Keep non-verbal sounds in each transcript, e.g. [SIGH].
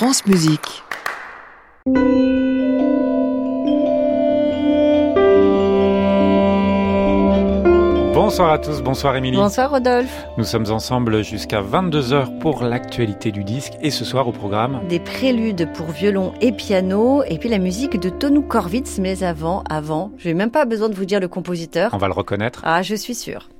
France Musique. Bonsoir à tous, bonsoir Émilie. Bonsoir Rodolphe. Nous sommes ensemble jusqu'à 22h pour l'actualité du disque et ce soir au programme Des préludes pour violon et piano et puis la musique de Tonu Korvitz mais avant, avant, je n'ai même pas besoin de vous dire le compositeur. On va le reconnaître. Ah, je suis sûre.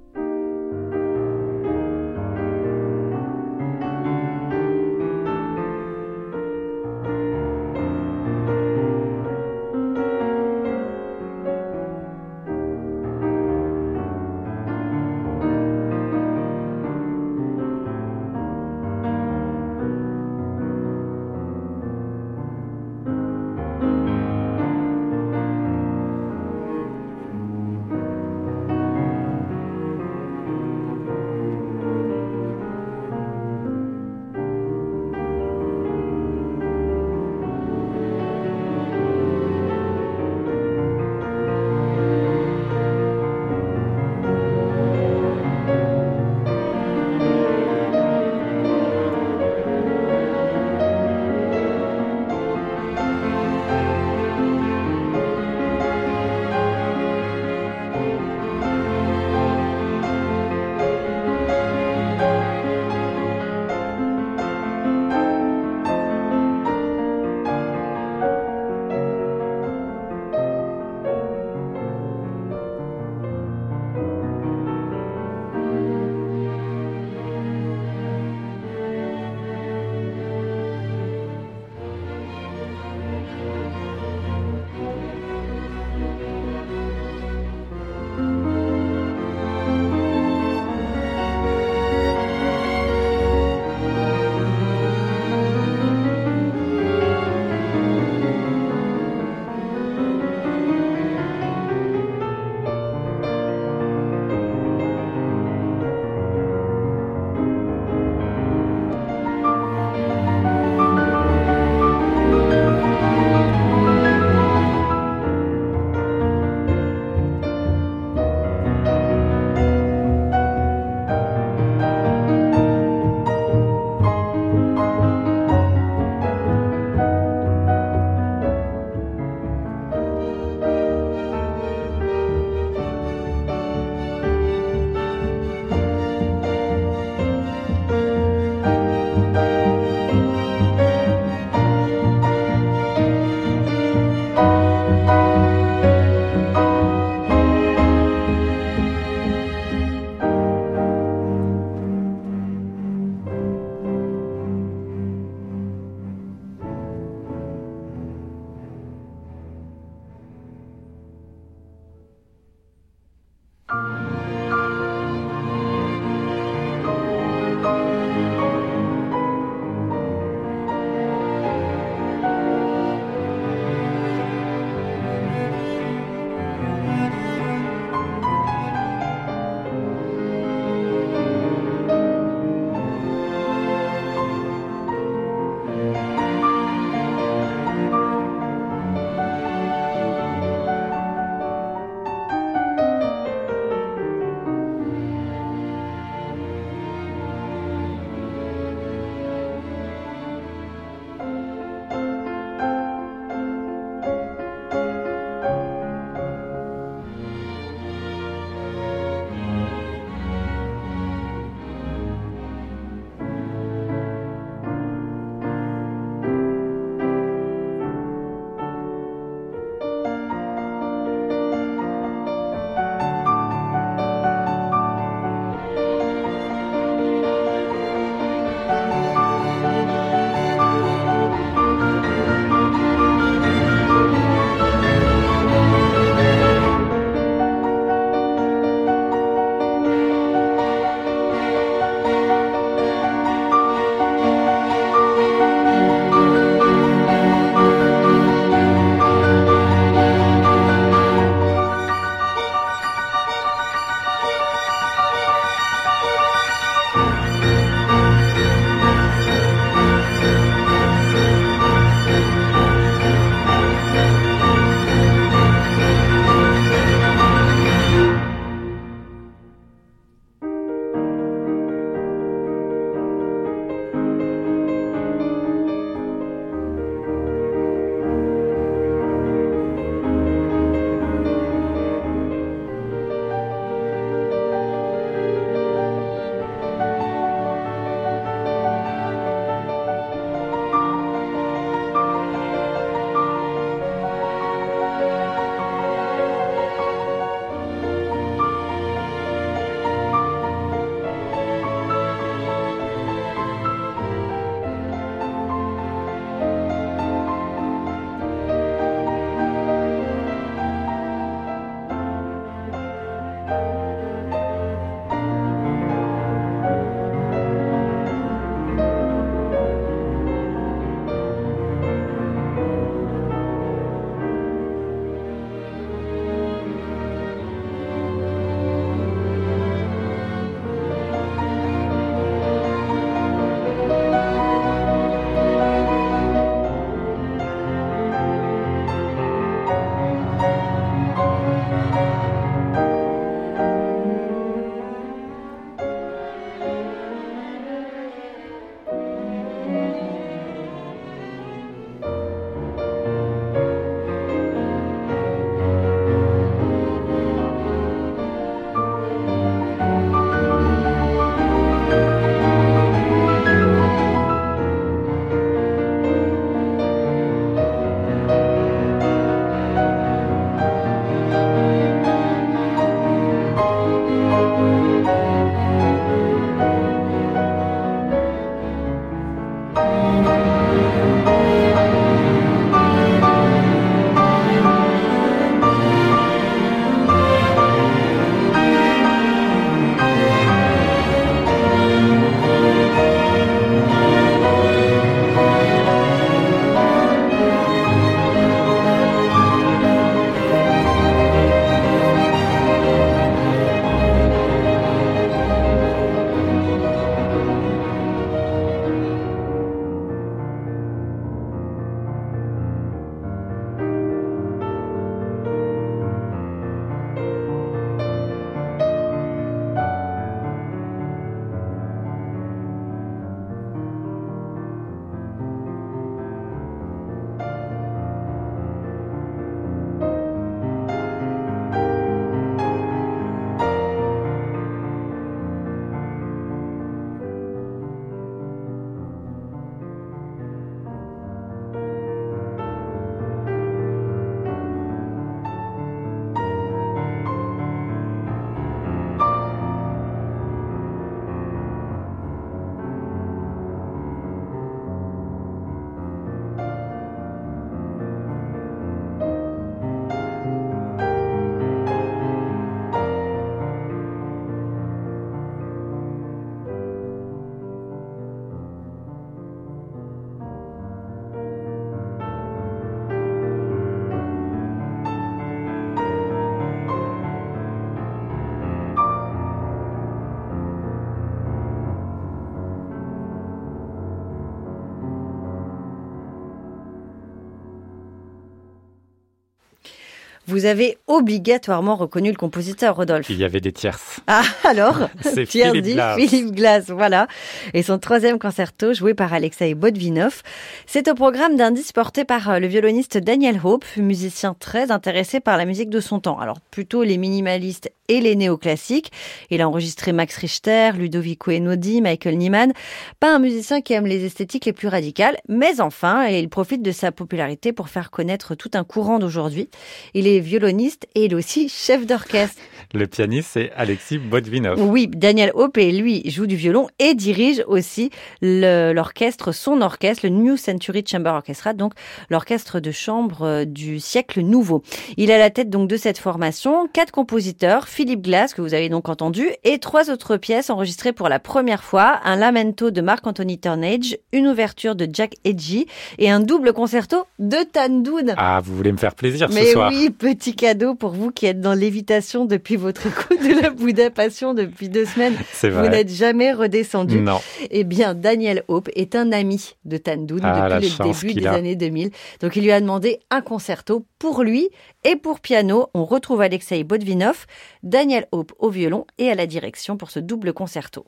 Vous avez obligatoirement reconnu le compositeur, Rodolphe. Il y avait des tierces. Ah, alors [LAUGHS] C'est Philippe Glass. Philippe Glass, voilà. Et son troisième concerto, joué par Alexei Botvinov. C'est au programme d'indice porté par euh, le violoniste Daniel Hope, musicien très intéressé par la musique de son temps. Alors, plutôt les minimalistes et les néoclassiques. Il a enregistré Max Richter, Ludovico Einaudi, Michael Nyman. Pas un musicien qui aime les esthétiques les plus radicales, mais enfin, il profite de sa popularité pour faire connaître tout un courant d'aujourd'hui. Il est violoniste et il est aussi chef d'orchestre. [LAUGHS] Le pianiste, c'est Alexis Botvinov. Oui, Daniel Hope, et lui, joue du violon et dirige aussi l'orchestre, son orchestre, le New Century Chamber Orchestra, donc l'orchestre de chambre euh, du siècle nouveau. Il est à la tête donc de cette formation, quatre compositeurs, Philippe Glass, que vous avez donc entendu, et trois autres pièces enregistrées pour la première fois, un lamento de Marc-Anthony Turnage, une ouverture de Jack Edgy et un double concerto de Tandoun. Ah, vous voulez me faire plaisir Mais ce soir oui, petit cadeau pour vous qui êtes dans l'évitation depuis votre écoute de la Bouddha Passion depuis deux semaines. C'est Vous n'êtes jamais redescendu. Non. Eh bien, Daniel Hope est un ami de Tandoun Ah, depuis le début des a. années 2000. Donc, il lui a demandé un concerto pour lui et pour piano. On retrouve Alexei Botvinov, Daniel Hope au violon et à la direction pour ce double concerto.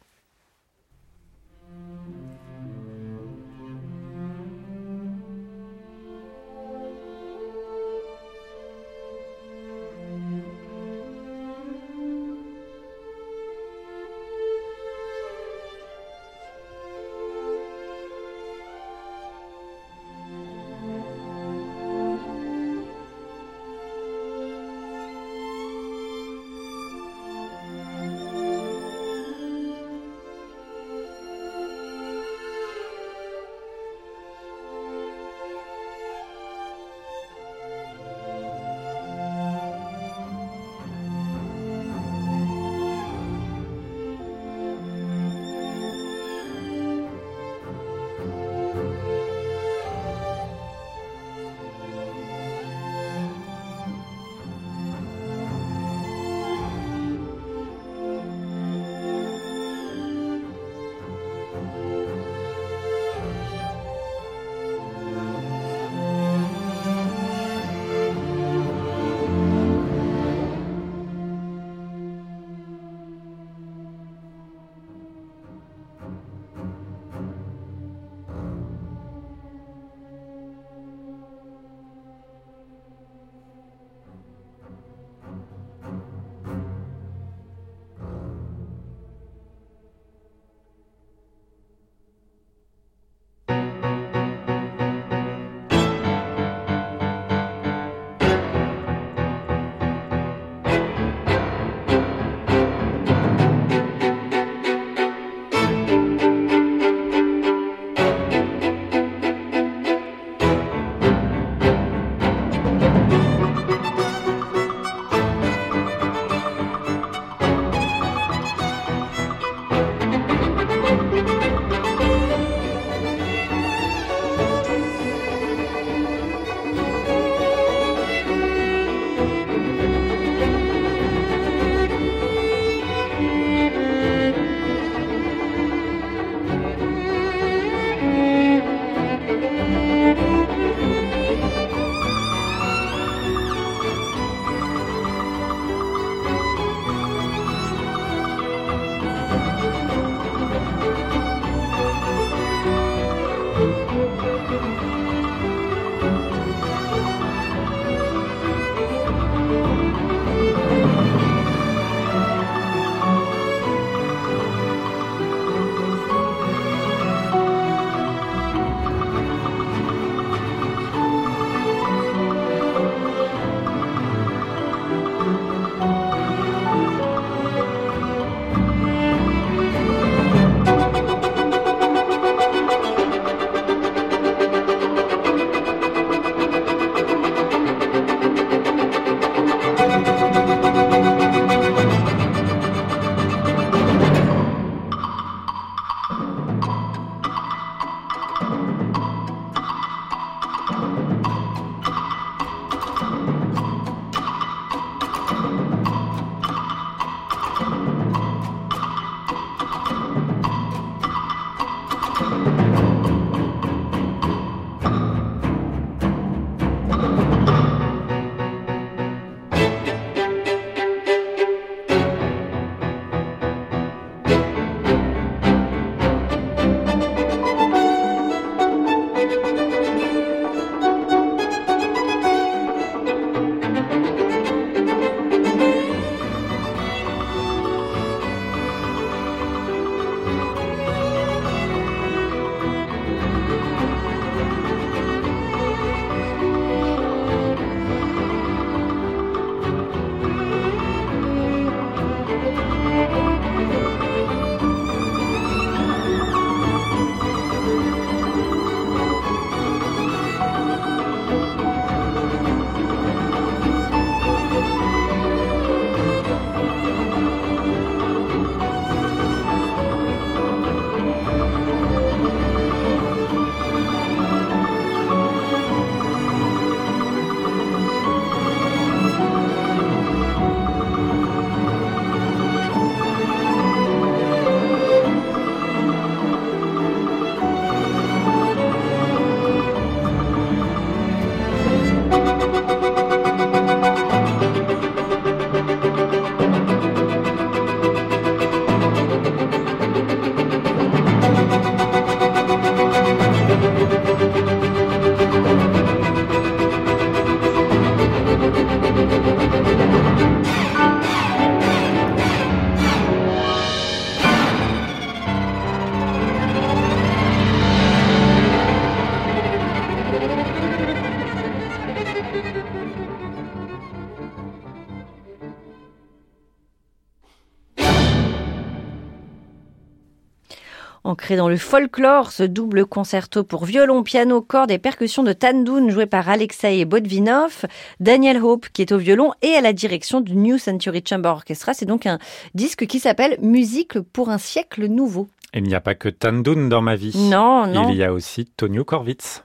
Ancré dans le folklore, ce double concerto pour violon, piano, cordes et percussions de Tandoun joué par Alexei Bodvinov, Daniel Hope qui est au violon et à la direction du New Century Chamber Orchestra. C'est donc un disque qui s'appelle Musique pour un siècle nouveau. Il n'y a pas que Tandoun dans ma vie. Non, non. Il y a aussi Tonio Korvitz.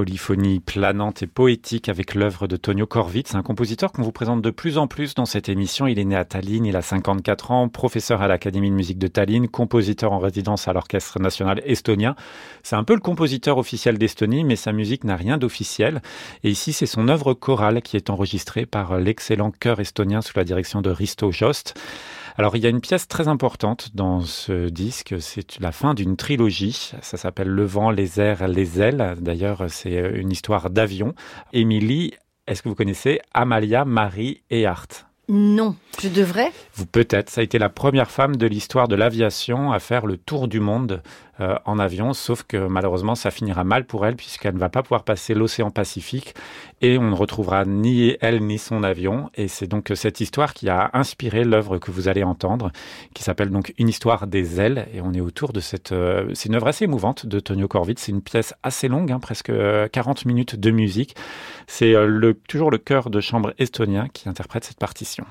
Polyphonie planante et poétique avec l'œuvre de Tonio Korvitz, un compositeur qu'on vous présente de plus en plus dans cette émission. Il est né à Tallinn, il a 54 ans, professeur à l'Académie de musique de Tallinn, compositeur en résidence à l'Orchestre national estonien. C'est un peu le compositeur officiel d'Estonie, mais sa musique n'a rien d'officiel. Et ici, c'est son œuvre chorale qui est enregistrée par l'excellent chœur estonien sous la direction de Risto Jost. Alors il y a une pièce très importante dans ce disque, c'est la fin d'une trilogie, ça s'appelle Le vent, les airs, les ailes. D'ailleurs c'est une histoire d'avion. Émilie, est-ce que vous connaissez Amalia Marie Ehart non, je devrais? Vous peut-être. Ça a été la première femme de l'histoire de l'aviation à faire le tour du monde euh, en avion, sauf que malheureusement ça finira mal pour elle puisqu'elle ne va pas pouvoir passer l'océan Pacifique et on ne retrouvera ni elle ni son avion. Et c'est donc cette histoire qui a inspiré l'œuvre que vous allez entendre, qui s'appelle donc Une histoire des ailes. Et on est autour de cette... Euh, c'est une œuvre assez émouvante de Tonio Corvitz. C'est une pièce assez longue, hein, presque 40 minutes de musique. C'est euh, toujours le chœur de chambre estonien qui interprète cette partition.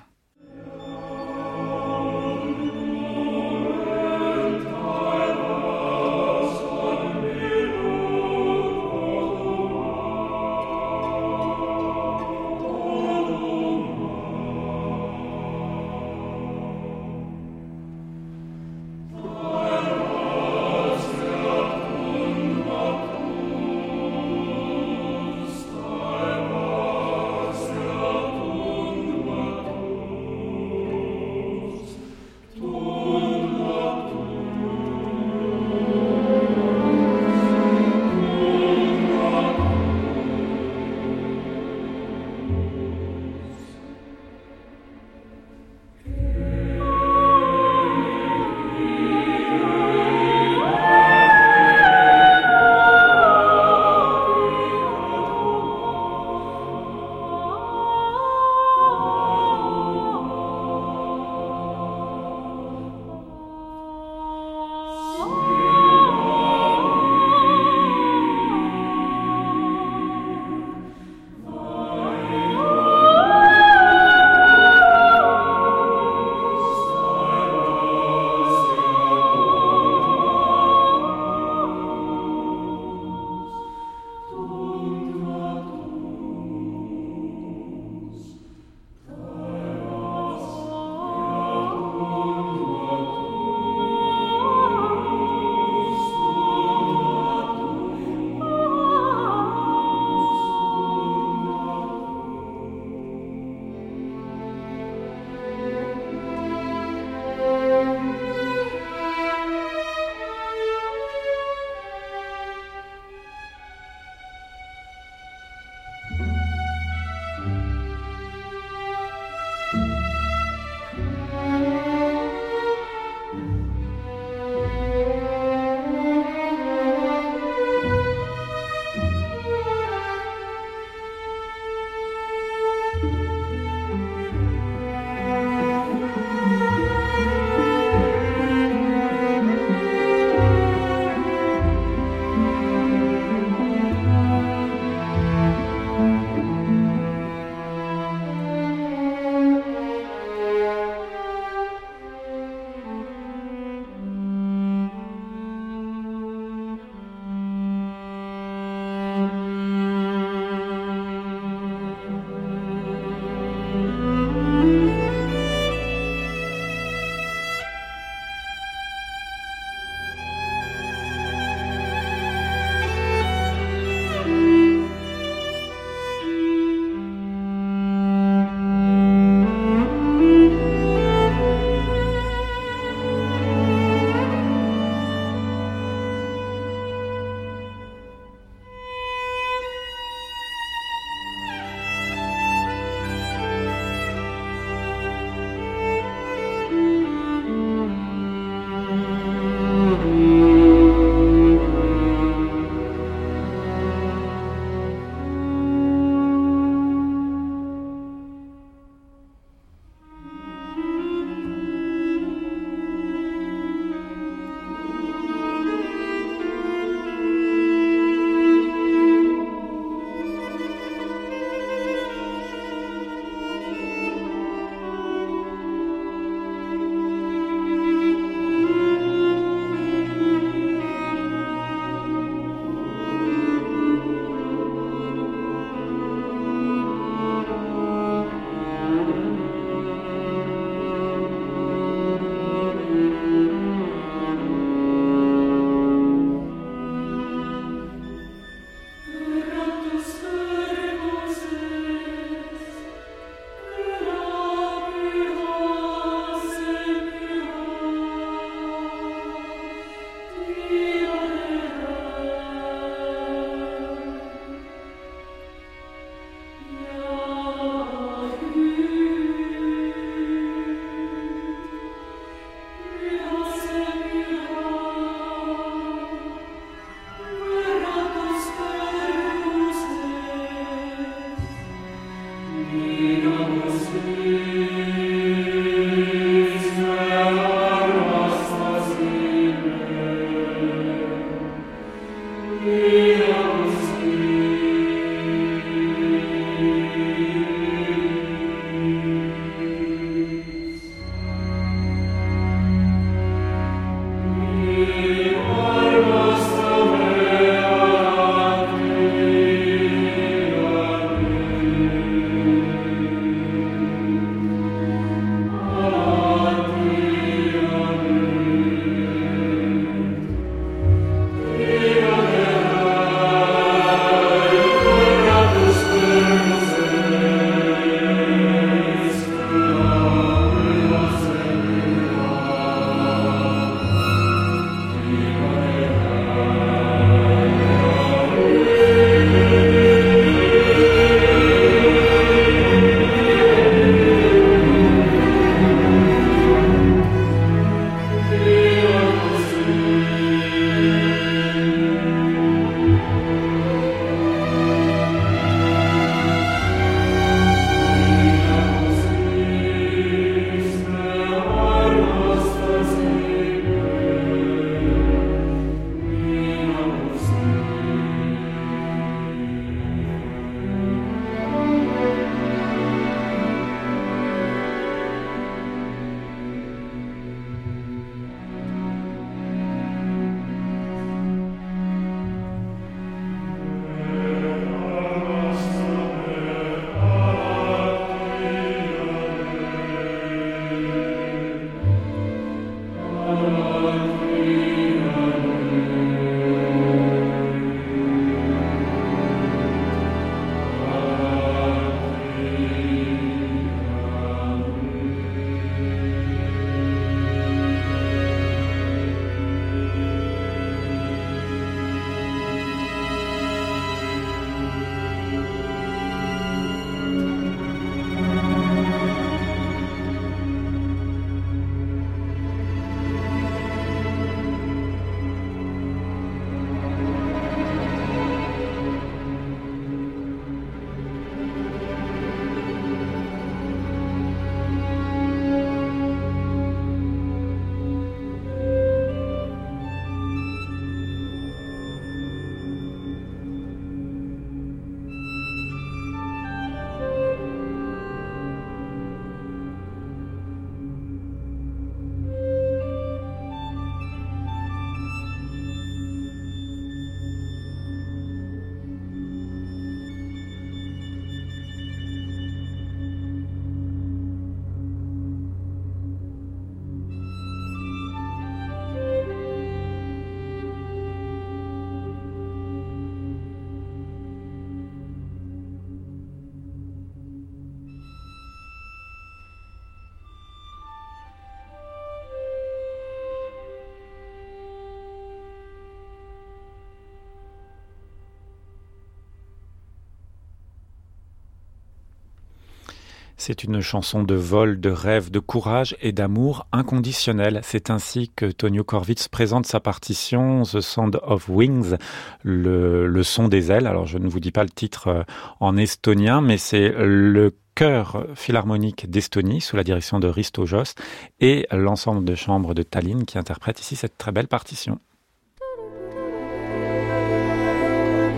C'est une chanson de vol, de rêve, de courage et d'amour inconditionnel. C'est ainsi que Tonio Korvitz présente sa partition The Sound of Wings, le, son des ailes. Alors je ne vous dis pas le titre euh, en estonien, mais c'est le chœur philharmonique d'Estonie sous la direction de Risto Jost et l'ensemble de chambres de Tallinn qui interprète ici cette très belle partition.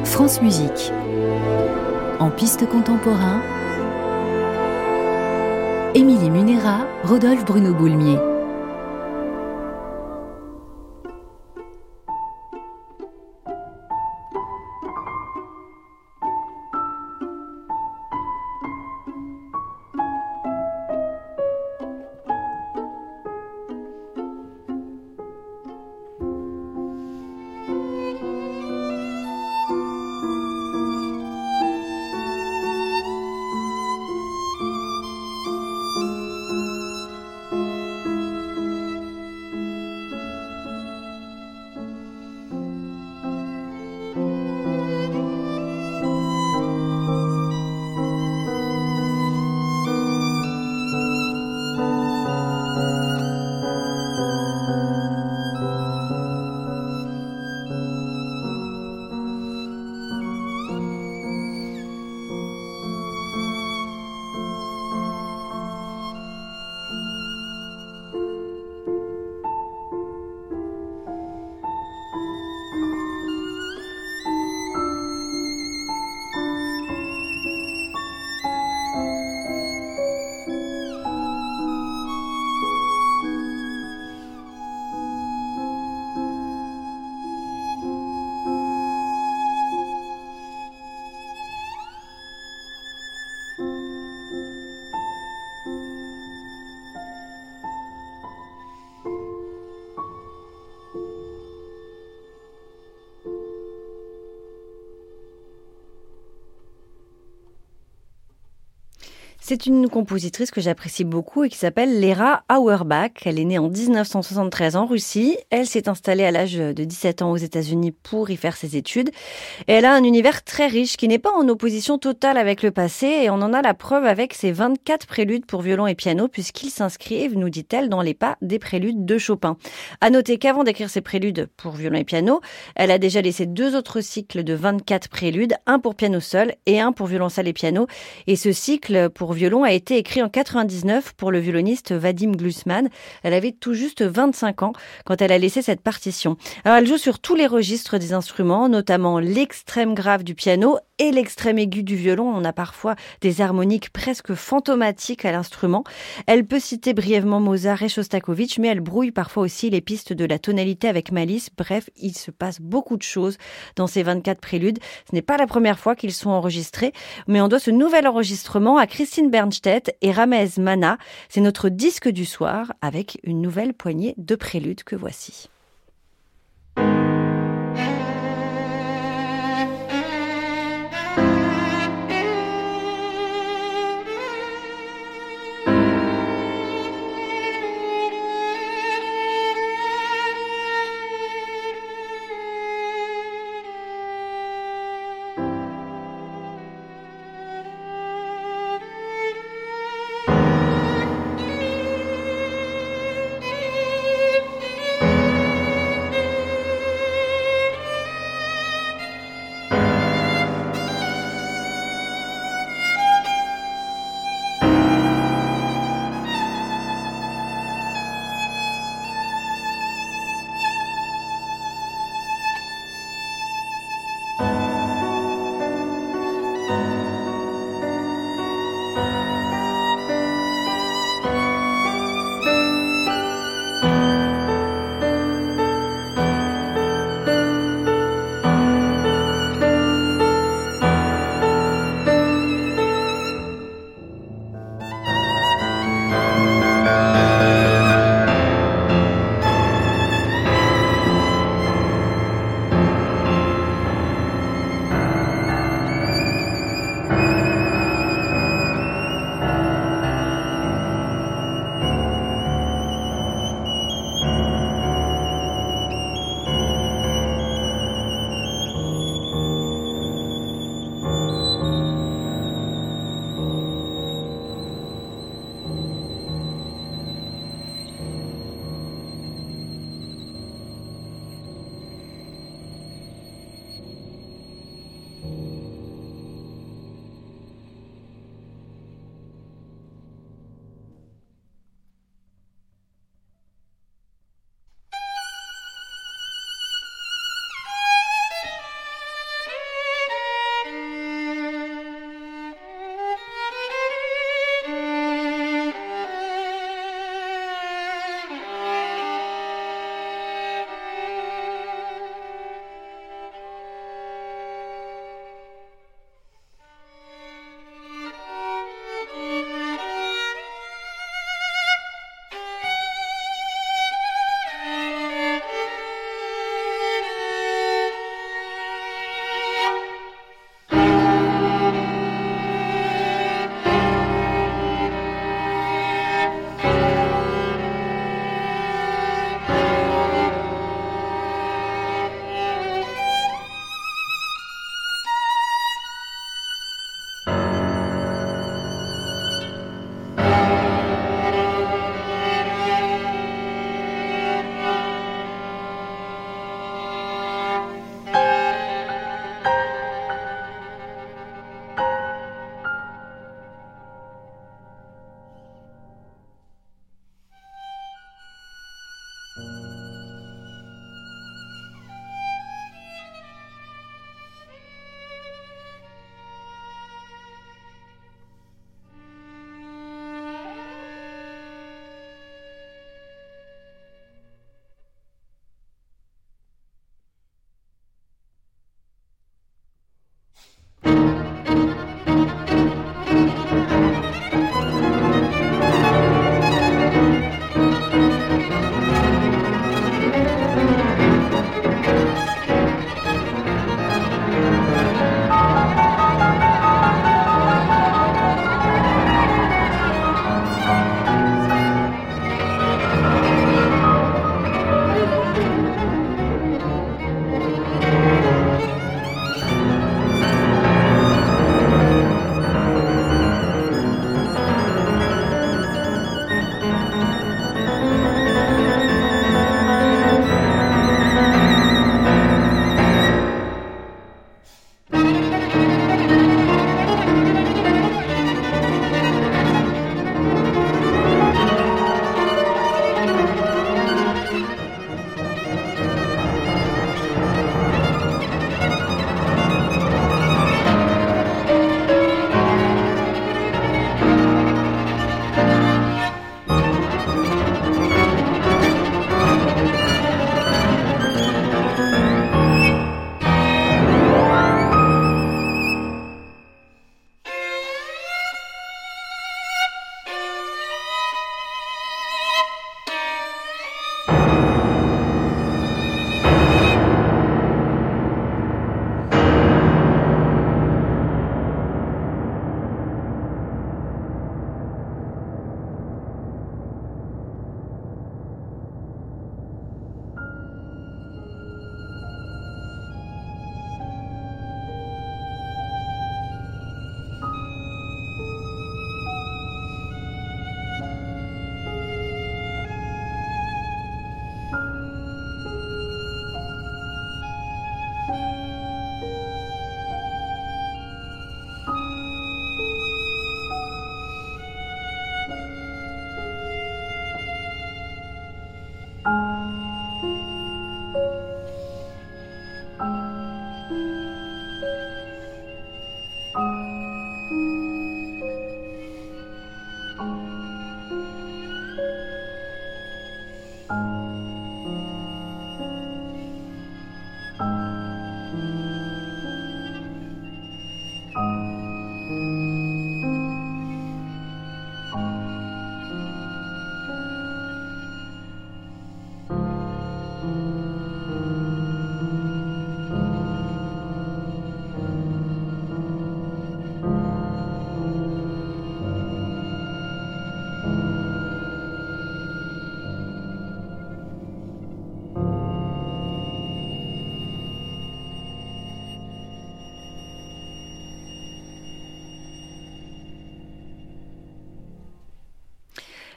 France Musique. En piste contemporain, Émilie Munera, Rodolphe Bruno Boulmier. C'est une compositrice que j'apprécie beaucoup et qui s'appelle Lera Auerbach. Elle est née en 1973 en Russie. Elle s'est installée à l'âge de 17 ans aux États-Unis pour y faire ses études. Elle a un univers très riche qui n'est pas en opposition totale avec le passé et on en a la preuve avec ses 24 préludes pour violon et piano puisqu'ils s'inscrivent, nous dit-elle, dans les pas des préludes de Chopin. À noter qu'avant d'écrire ses préludes pour violon et piano, elle a déjà laissé deux autres cycles de 24 préludes, un pour piano seul et un pour violoncelle et piano. Et ce cycle pour a été écrit en 99 pour le violoniste Vadim Glusman. Elle avait tout juste 25 ans quand elle a laissé cette partition. Alors elle joue sur tous les registres des instruments, notamment l'extrême grave du piano et l'extrême aigu du violon. On a parfois des harmoniques presque fantomatiques à l'instrument. Elle peut citer brièvement Mozart et Shostakovich, mais elle brouille parfois aussi les pistes de la tonalité avec malice. Bref, il se passe beaucoup de choses dans ces 24 préludes. Ce n'est pas la première fois qu'ils sont enregistrés, mais on doit ce nouvel enregistrement à Christine Bernstedt et Ramez Mana. C'est notre disque du soir avec une nouvelle poignée de préludes que voici.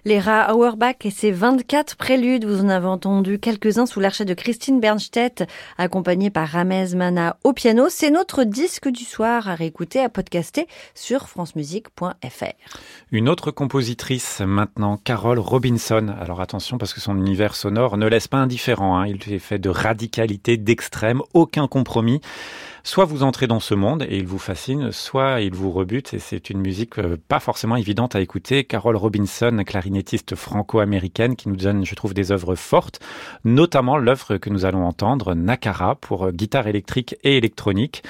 Les Auerbach et ses 24 préludes, vous en avez entendu quelques-uns sous l'archet de Christine Bernstedt, accompagnée par Ramez Mana au piano. C'est notre disque du soir à réécouter, à podcaster sur francemusique.fr. Une autre compositrice maintenant, Carole Robinson. Alors attention parce que son univers sonore ne laisse pas indifférent. Hein. Il est fait de radicalité, d'extrême, aucun compromis. Soit vous entrez dans ce monde et il vous fascine, soit il vous rebute et c'est une musique euh, pas forcément évidente à écouter. Carole Robinson, clarinettiste franco-américaine qui nous donne, je trouve, des œuvres fortes, notamment l'œuvre que nous allons entendre, Nakara, pour euh, guitare électrique et électronique.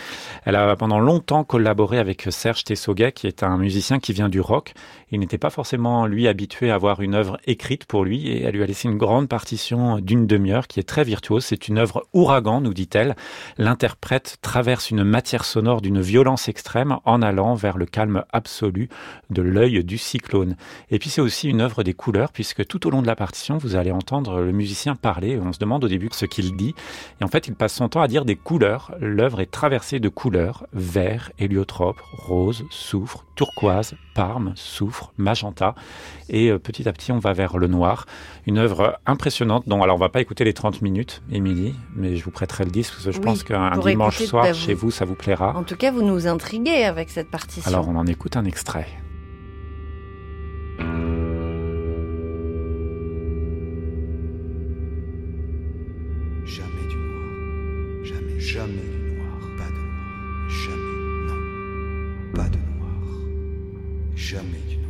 Elle a pendant longtemps collaboré avec Serge Tessoga, qui est un musicien qui vient du rock. Il n'était pas forcément, lui, habitué à avoir une œuvre écrite pour lui et elle lui a laissé une grande partition d'une demi-heure qui est très virtuose. C'est une œuvre ouragan, nous dit-elle. L'interprète traverse une matière sonore d'une violence extrême en allant vers le calme absolu de l'œil du cyclone. Et puis c'est aussi une œuvre des couleurs puisque tout au long de la partition, vous allez entendre le musicien parler. On se demande au début ce qu'il dit. Et en fait, il passe son temps à dire des couleurs. L'œuvre est traversée de couleurs vert, héliotrope, rose, soufre, turquoise, parme, soufre, magenta. Et euh, petit à petit, on va vers le noir. Une œuvre impressionnante dont, alors on va pas écouter les 30 minutes, Émilie, mais je vous prêterai le disque parce que je pense qu'un dimanche soir, bah, chez vous, ça vous plaira. En tout cas, vous nous intriguez avec cette partition. Alors on en écoute un extrait. Jamais du noir, jamais, jamais jamais du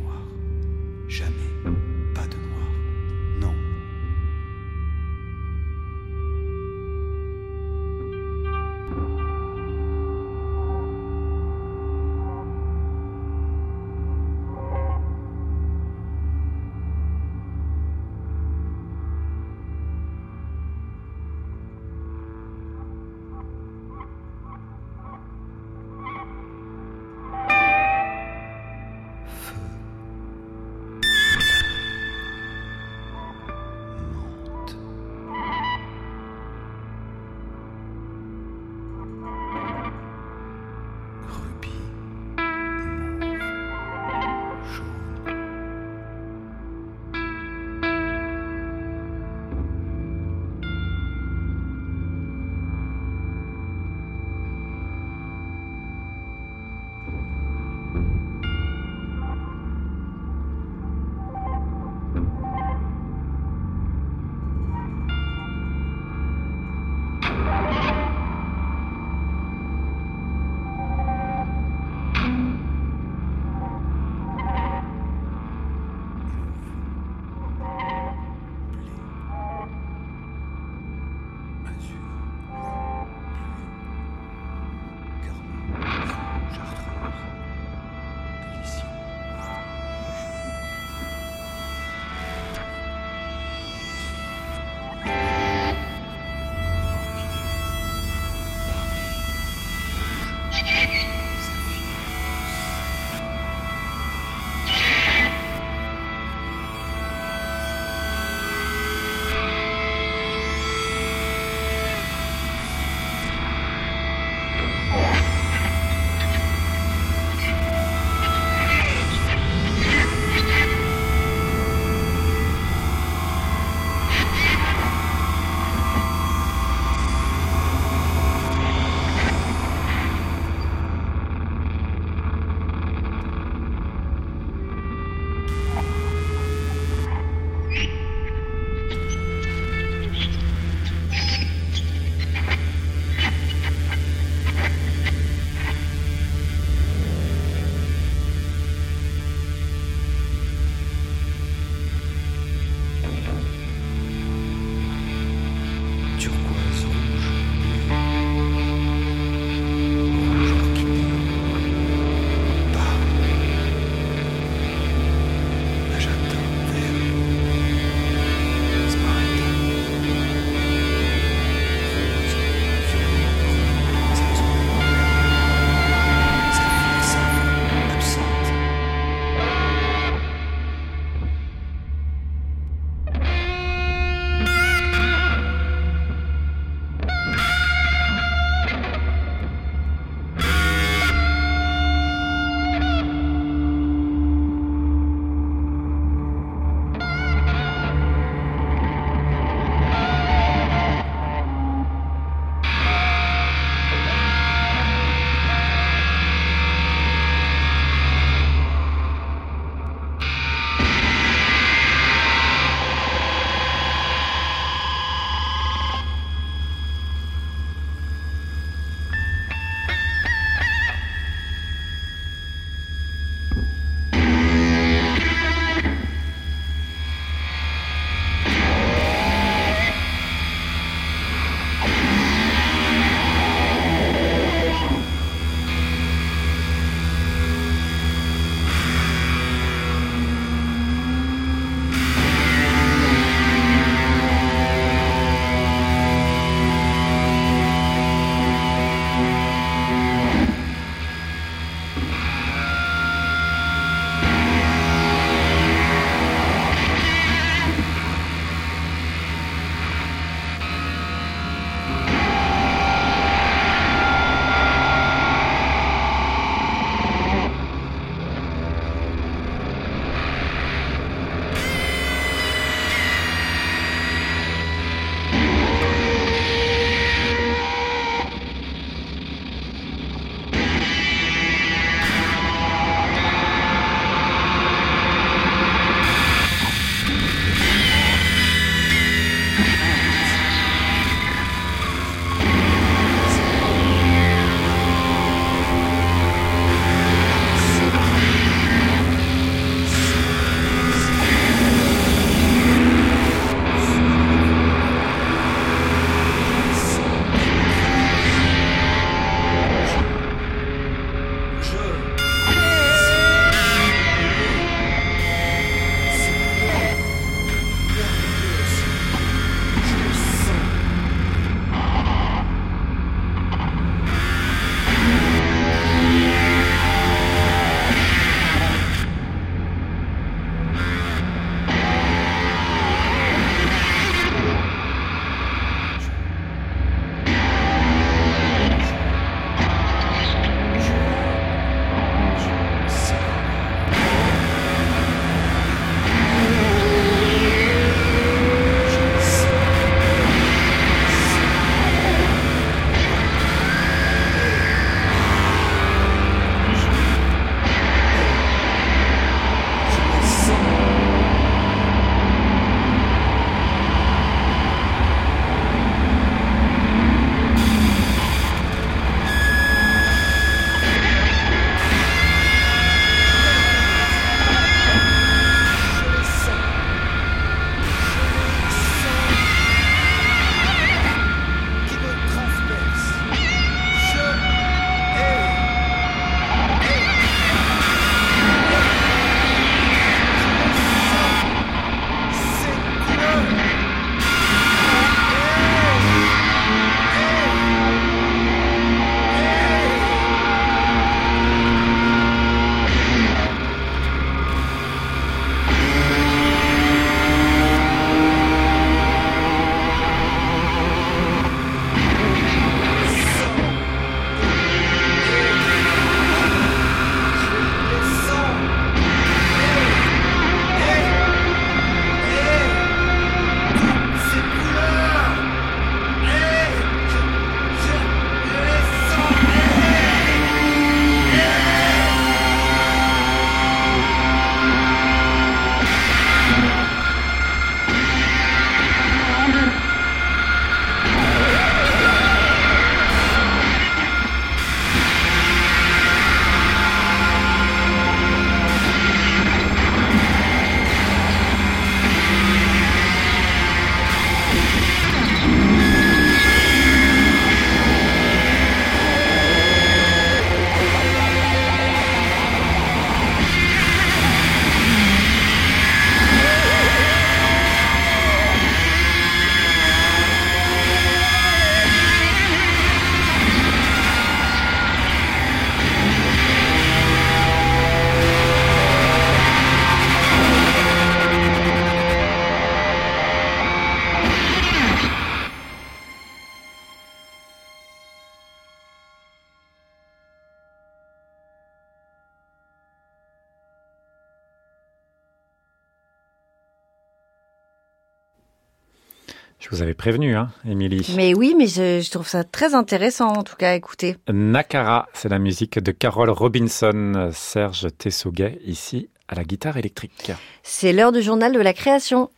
vous avais prévenu, hein, Émilie. Mais oui, mais je, je, trouve ça très intéressant en tout cas à écouter. Nakara, c'est la musique de Carole Robinson, Serge Tessoguet, ici à la guitare électrique. C'est l'heure du journal de la création.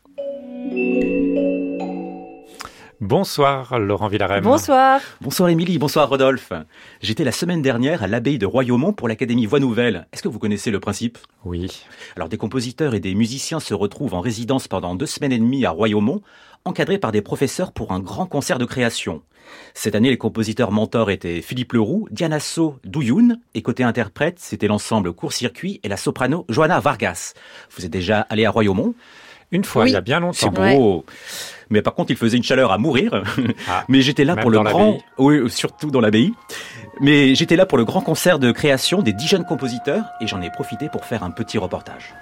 Bonsoir Laurent Villarem. Bonsoir. Bonsoir Émilie, bonsoir Rodolphe. J'étais la semaine dernière à l'abbaye de Royaumont pour l'Académie Voix Nouvelle. Est-ce que vous connaissez le principe? Oui. Alors des compositeurs et des musiciens se retrouvent en résidence pendant deux semaines et demie à Royaumont, encadrés par des professeurs pour un grand concert de création. Cette année, les compositeurs mentors étaient Philippe Leroux, Diana So Douyoun, et côté interprète, c'était l'ensemble Court-Circuit et la soprano Johanna Vargas. Vous êtes déjà allé à Royaumont? Une fois, Oui. il y a bien longtemps. C'est beau. Mais par contre, il faisait une chaleur à mourir. Ah, [LAUGHS] Mais j'étais là pour le grand, oui, surtout dans l'abbaye. Mais j'étais là pour le grand concert de création des dix jeunes compositeurs et j'en ai profité pour faire un petit reportage.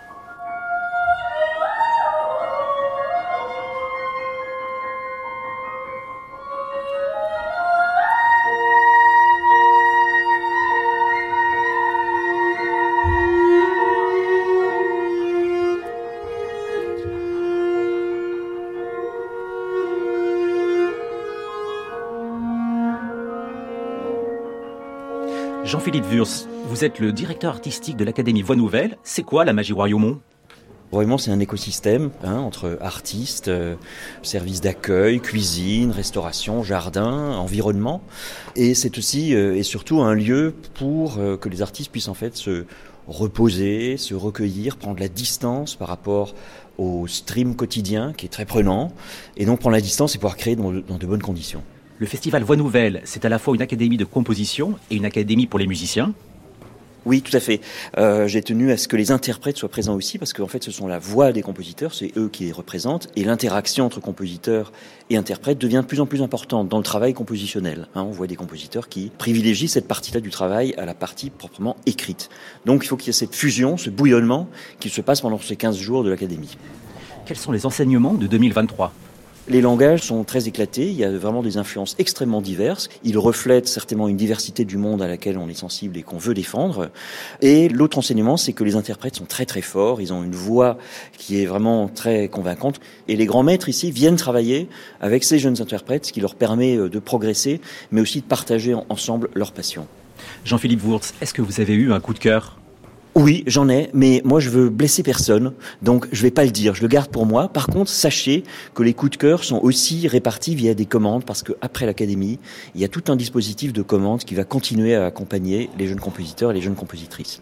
Jean-Philippe Wurz, vous êtes le directeur artistique de l'Académie Voix Nouvelle. C'est quoi la magie Royaumont Royaumont, c'est un écosystème hein, entre artistes, euh, services d'accueil, cuisine, restauration, jardin, environnement. Et c'est aussi euh, et surtout un lieu pour euh, que les artistes puissent en fait se reposer, se recueillir, prendre la distance par rapport au stream quotidien qui est très prenant, et donc prendre la distance et pouvoir créer dans, dans de bonnes conditions. Le festival Voix Nouvelle, c'est à la fois une académie de composition et une académie pour les musiciens. Oui, tout à fait. Euh, J'ai tenu à ce que les interprètes soient présents aussi, parce qu'en fait, ce sont la voix des compositeurs, c'est eux qui les représentent, et l'interaction entre compositeurs et interprètes devient de plus en plus importante dans le travail compositionnel. Hein, on voit des compositeurs qui privilégient cette partie-là du travail à la partie proprement écrite. Donc, il faut qu'il y ait cette fusion, ce bouillonnement qui se passe pendant ces 15 jours de l'académie. Quels sont les enseignements de 2023 Les langages sont très éclatés, il y a vraiment des influences extrêmement diverses. Ils reflètent certainement une diversité du monde à laquelle on est sensible et qu'on veut défendre. Et l'autre enseignement, c'est que les interprètes sont très très forts, ils ont une voix qui est vraiment très convaincante. Et les grands maîtres ici viennent travailler avec ces jeunes interprètes, ce qui leur permet euh, de progresser, mais aussi de partager en- ensemble leur passion. Jean-Philippe Wurz, est-ce que vous avez eu un coup de cœur? Oui, j'en ai, mais moi je veux blesser personne, donc je vais pas le dire, je le garde pour moi. Par contre, sachez que les coups de cœur sont aussi répartis via des commandes, parce que après l'académie, il y a tout un dispositif de commandes qui va continuer à accompagner les jeunes compositeurs et les jeunes compositrices.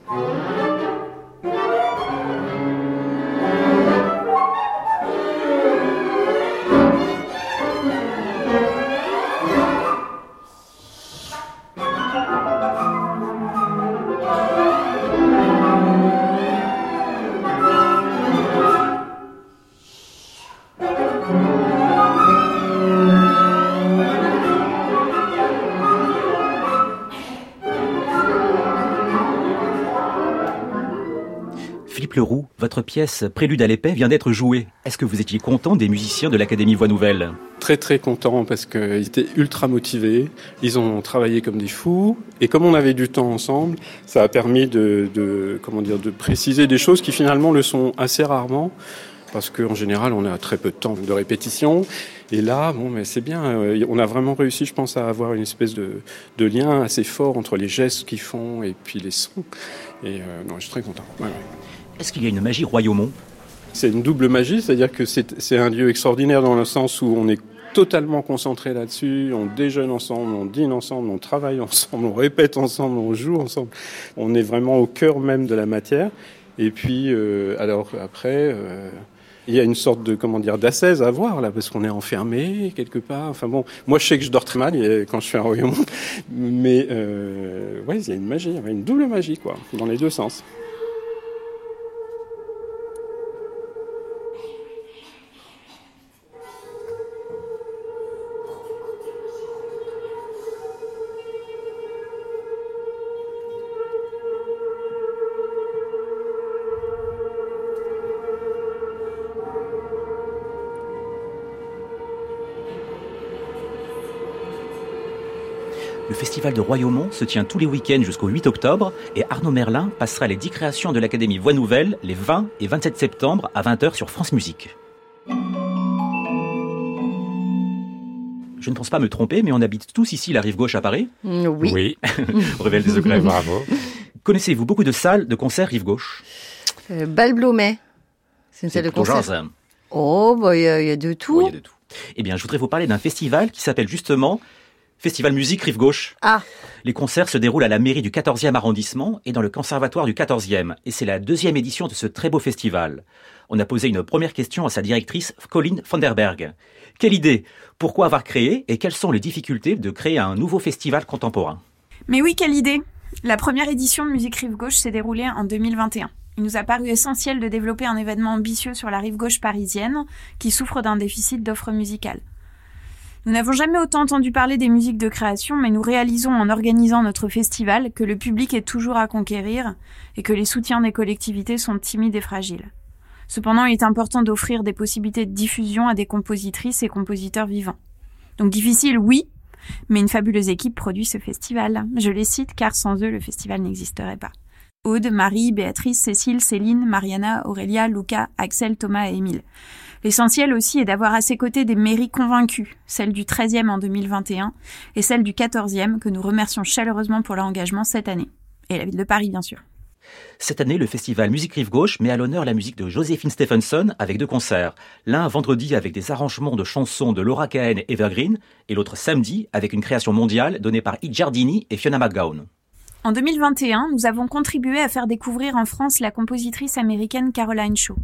Pièce Prélude à l'épée vient d'être jouée. Est-ce que vous étiez content des musiciens de l'Académie Voix Nouvelle? Très très content parce qu'ils étaient ultra motivés. Ils ont travaillé comme des fous et comme on avait du temps ensemble, ça a permis de, comment dire de préciser des choses qui finalement le sont assez rarement parce qu'en général on a très peu de temps de répétition. Et là, bon, mais c'est bien. euh, On a vraiment réussi, je pense, à avoir une espèce de, lien assez fort entre les gestes qu'ils font et puis les sons. Et euh, non, je suis très content. Est-ce qu'il y a une magie Royaumont? C'est une double magie, c'est-à-dire que c'est un lieu extraordinaire dans le sens où on est totalement concentré là-dessus, on déjeune ensemble, on dîne ensemble, on travaille ensemble, on répète ensemble, on joue ensemble. On est vraiment au cœur même de la matière. Et puis, euh, alors après, euh, il y a une sorte de comment dire d'assaise à voir là, parce qu'on est enfermé quelque part. Enfin bon, moi je sais que je dors très mal quand je suis à Royaumont, mais euh, ouais, il y a une magie, une double magie quoi, dans les deux sens. Le festival de Royaumont se tient tous les week-ends jusqu'au 8 octobre et Arnaud Merlin passera les 10 créations de l'Académie Voix Nouvelle les 20 et 27 septembre à 20h sur France Musique. Je ne pense pas me tromper, mais on habite tous ici la rive gauche à Paris. Mm, Oui. Oui. [LAUGHS] Révèle des secrets. Bravo. Connaissez-vous beaucoup de salles de concert rive gauche? Euh, Balblomet. C'est une salle de plutôt genre, concert. ça. Oh, bah, il y, a- il y a de tout. Il y a de tout. Eh bien, je voudrais vous parler d'un festival qui s'appelle justement Festival Musique Rive Gauche. Ah, Les concerts se déroulent à la mairie du 14e arrondissement et dans le conservatoire du 14e. Et c'est la deuxième édition de ce très beau festival. On a posé une première question à sa directrice, Colin Vanderberg. Quelle idée? Pourquoi avoir créé Et quelles sont les difficultés de créer un nouveau festival contemporain? Mais oui, quelle idée La première édition de Musique Rive Gauche s'est déroulée en 2021. Il nous a paru essentiel de développer un événement ambitieux sur la rive gauche parisienne qui souffre d'un déficit d'offres musicales. Nous n'avons jamais autant entendu parler des musiques de création, mais nous réalisons en organisant notre festival que le public est toujours à conquérir et que les soutiens des collectivités sont timides et fragiles. Cependant, il est important d'offrir des possibilités de diffusion à des compositrices et compositeurs vivants. Donc difficile, oui, mais une fabuleuse équipe produit ce festival. Je les cite car sans eux, le festival n'existerait pas. Aude, Marie, Béatrice, Cécile, Céline, Mariana, Aurélia, Luca, Axel, Thomas et Émile. L'essentiel aussi est d'avoir à ses côtés des mairies convaincues, celle du 13e en 2021 et celle du 14e que nous remercions chaleureusement pour leur engagement cette année. Et la ville de Paris, bien sûr. Cette année, le festival Musique Rive Gauche met à l'honneur la musique de Joséphine Stephenson avec deux concerts. L'un vendredi avec des arrangements de chansons de Laura Cahen et Evergreen, et l'autre samedi avec une création mondiale donnée par Id Giardini et Fiona McGowan. En 2021, nous avons contribué à faire découvrir en France la compositrice américaine Caroline Shaw.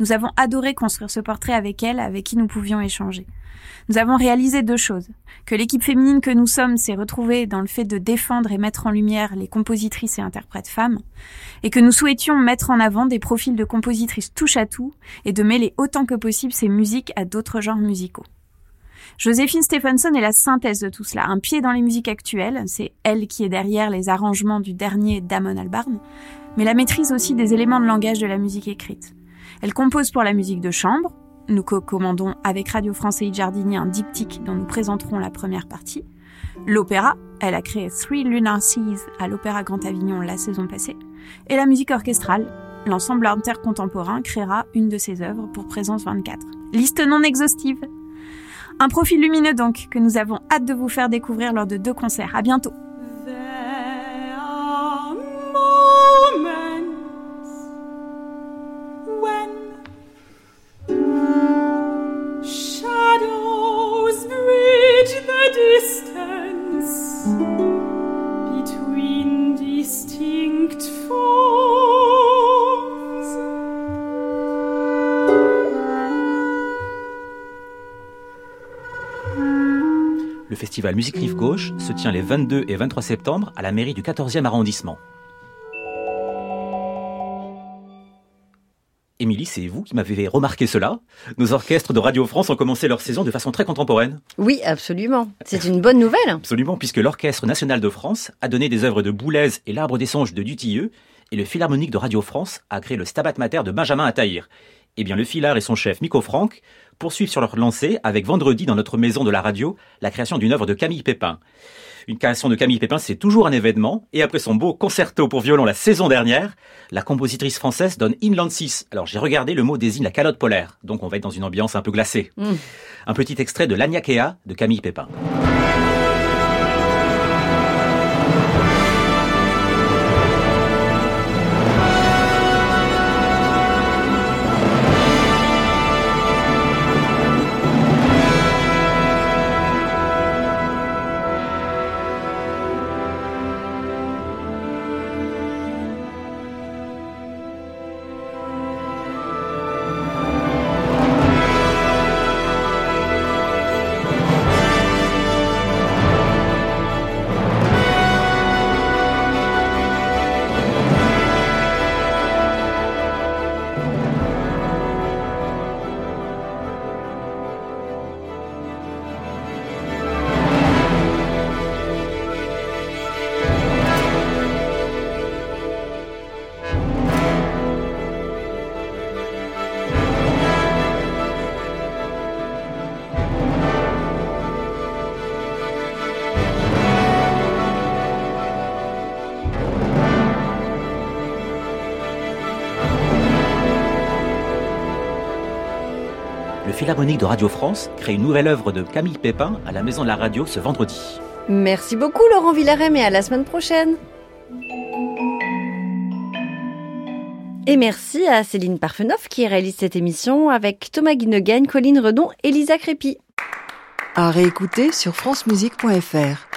Nous avons adoré construire ce portrait avec elle, avec qui nous pouvions échanger. Nous avons réalisé deux choses. Que l'équipe féminine que nous sommes s'est retrouvée dans le fait de défendre et mettre en lumière les compositrices et interprètes femmes, et que nous souhaitions mettre en avant des profils de compositrices touche à tout et de mêler autant que possible ces musiques à d'autres genres musicaux. Joséphine Stephenson est la synthèse de tout cela. Un pied dans les musiques actuelles, c'est elle qui est derrière les arrangements du dernier Damon Albarn, mais la maîtrise aussi des éléments de langage de la musique écrite. Elle compose pour la musique de chambre. Nous co-commandons avec Radio France et Giardini un diptyque dont nous présenterons la première partie. L'opéra, elle a créé Three Lunar Seas à l'Opéra Grand Avignon la saison passée. Et la musique orchestrale, l'ensemble intercontemporain créera une de ses œuvres pour Présence 24. Liste non exhaustive. Un profil lumineux donc, que nous avons hâte de vous faire découvrir lors de deux concerts. À bientôt. Le festival Musique Rive Gauche se tient les 22 et 23 septembre à la mairie du 14e arrondissement. Émilie, c'est vous qui m'avez remarqué cela. Nos orchestres de Radio France ont commencé leur saison de façon très contemporaine. oui, absolument. C'est une bonne nouvelle. Absolument, puisque l'Orchestre national de France a donné des œuvres de Boulez et l'Arbre des songes de Dutilleux, et le Philharmonique de Radio France a créé le Stabat Mater de Benjamin Attahir. Eh bien, le Philhar et son chef, Miko Franck, poursuivent sur leur lancée avec vendredi dans notre maison de la radio la création d'une œuvre de Camille Pépin. Une création de Camille Pépin, c'est toujours un événement, et après son beau concerto pour violon la saison dernière, la compositrice française donne Inland 6. Alors j'ai regardé, le mot désigne la calotte polaire, donc on va être dans une ambiance un peu glacée. Mm. Un petit extrait de l'Agnakea de Camille Pépin. Philharmonique de Radio France crée une nouvelle œuvre de Camille Pépin à la Maison de la Radio ce vendredi. Merci beaucoup Laurent Villarem et à la semaine prochaine. Et merci à Céline Parfenoff qui réalise cette émission avec Thomas Guinogagne, Colline Redon et Lisa Crépy. À réécouter sur francemusique.fr.